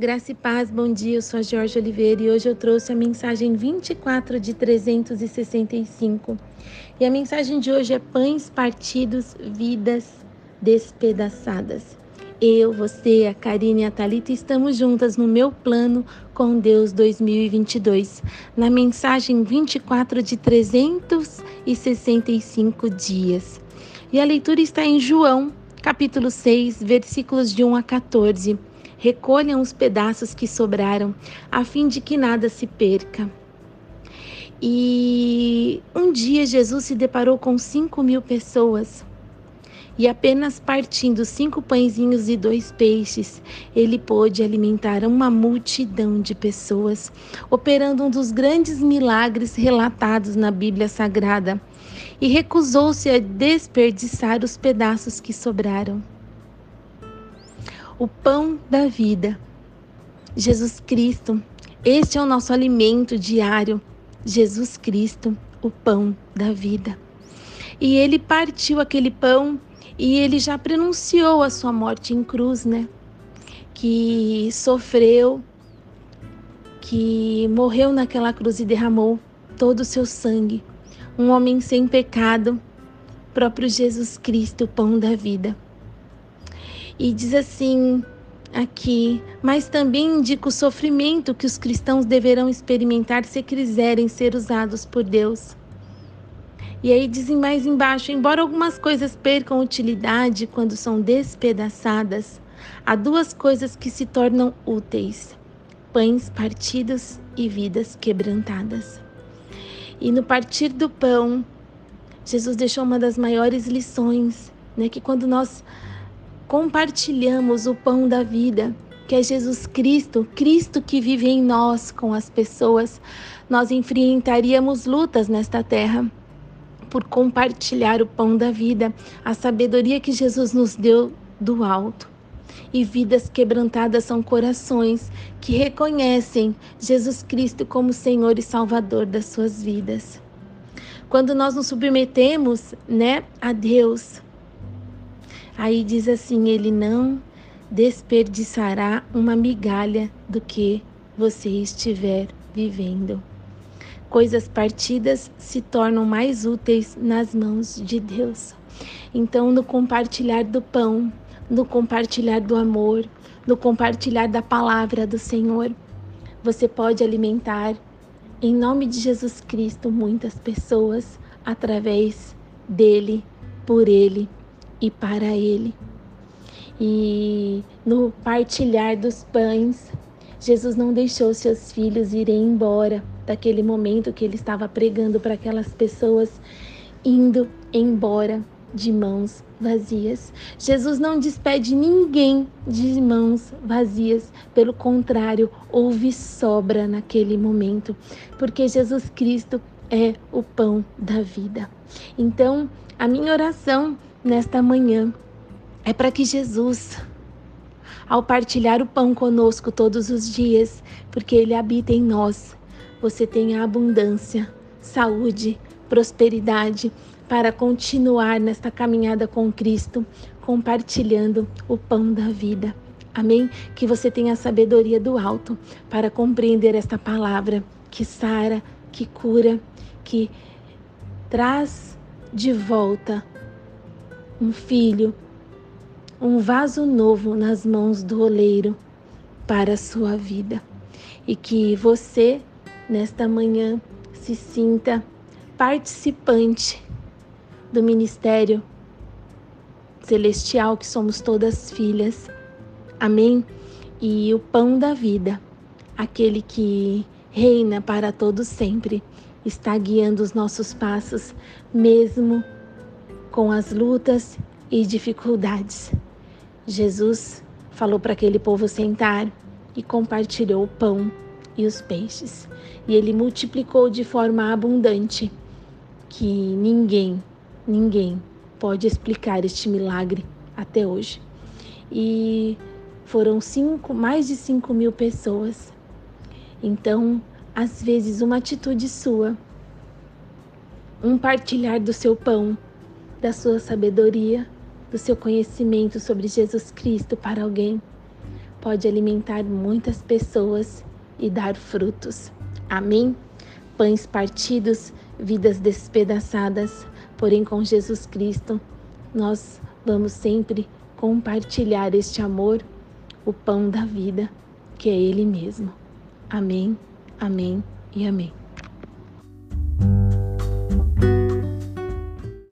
Graça e paz, bom dia. Eu sou a Jorge Oliveira e hoje eu trouxe a mensagem 24 de 365. E a mensagem de hoje é pães partidos, vidas despedaçadas. Eu, você, a Karine e a Thalita estamos juntas no meu plano com Deus 2022, na mensagem 24 de 365 dias. E a leitura está em João, capítulo 6, versículos de 1 a 14 recolham os pedaços que sobraram, a fim de que nada se perca. E um dia Jesus se deparou com cinco mil pessoas. E apenas partindo cinco pãezinhos e dois peixes, ele pôde alimentar uma multidão de pessoas, operando um dos grandes milagres relatados na Bíblia Sagrada, e recusou-se a desperdiçar os pedaços que sobraram o pão da vida. Jesus Cristo, este é o nosso alimento diário. Jesus Cristo, o pão da vida. E ele partiu aquele pão e ele já pronunciou a sua morte em cruz, né? Que sofreu, que morreu naquela cruz e derramou todo o seu sangue. Um homem sem pecado, próprio Jesus Cristo, o pão da vida. E diz assim aqui, mas também indica o sofrimento que os cristãos deverão experimentar se quiserem ser usados por Deus. E aí dizem mais embaixo, embora algumas coisas percam utilidade quando são despedaçadas, há duas coisas que se tornam úteis: pães partidos e vidas quebrantadas. E no partir do pão, Jesus deixou uma das maiores lições, né, que quando nós compartilhamos o pão da vida, que é Jesus Cristo, Cristo que vive em nós com as pessoas, nós enfrentaríamos lutas nesta terra por compartilhar o pão da vida, a sabedoria que Jesus nos deu do alto. E vidas quebrantadas são corações que reconhecem Jesus Cristo como Senhor e Salvador das suas vidas. Quando nós nos submetemos, né, a Deus, Aí diz assim: Ele não desperdiçará uma migalha do que você estiver vivendo. Coisas partidas se tornam mais úteis nas mãos de Deus. Então, no compartilhar do pão, no compartilhar do amor, no compartilhar da palavra do Senhor, você pode alimentar, em nome de Jesus Cristo, muitas pessoas através dele, por ele e para Ele. E no partilhar dos pães, Jesus não deixou seus filhos irem embora daquele momento que ele estava pregando para aquelas pessoas, indo embora de mãos vazias. Jesus não despede ninguém de mãos vazias, pelo contrário, houve sobra naquele momento, porque Jesus Cristo é o pão da vida. Então, a minha oração nesta manhã é para que Jesus, ao partilhar o pão conosco todos os dias, porque Ele habita em nós, você tenha abundância, saúde, prosperidade para continuar nesta caminhada com Cristo, compartilhando o pão da vida. Amém? Que você tenha a sabedoria do alto para compreender esta palavra que sara, que cura, que traz de volta um filho, um vaso novo nas mãos do oleiro para a sua vida. E que você, nesta manhã, se sinta participante do ministério celestial que somos todas filhas. Amém? E o pão da vida, aquele que reina para todo sempre, está guiando os nossos passos, mesmo com as lutas e dificuldades. Jesus falou para aquele povo sentar e compartilhou o pão e os peixes. E ele multiplicou de forma abundante, que ninguém, ninguém pode explicar este milagre até hoje. E foram cinco, mais de cinco mil pessoas. Então, às vezes, uma atitude sua, um partilhar do seu pão, da sua sabedoria, do seu conhecimento sobre Jesus Cristo para alguém pode alimentar muitas pessoas e dar frutos. Amém? Pães partidos, vidas despedaçadas, porém com Jesus Cristo, nós vamos sempre compartilhar este amor, o pão da vida, que é Ele mesmo. Amém, amém e amém.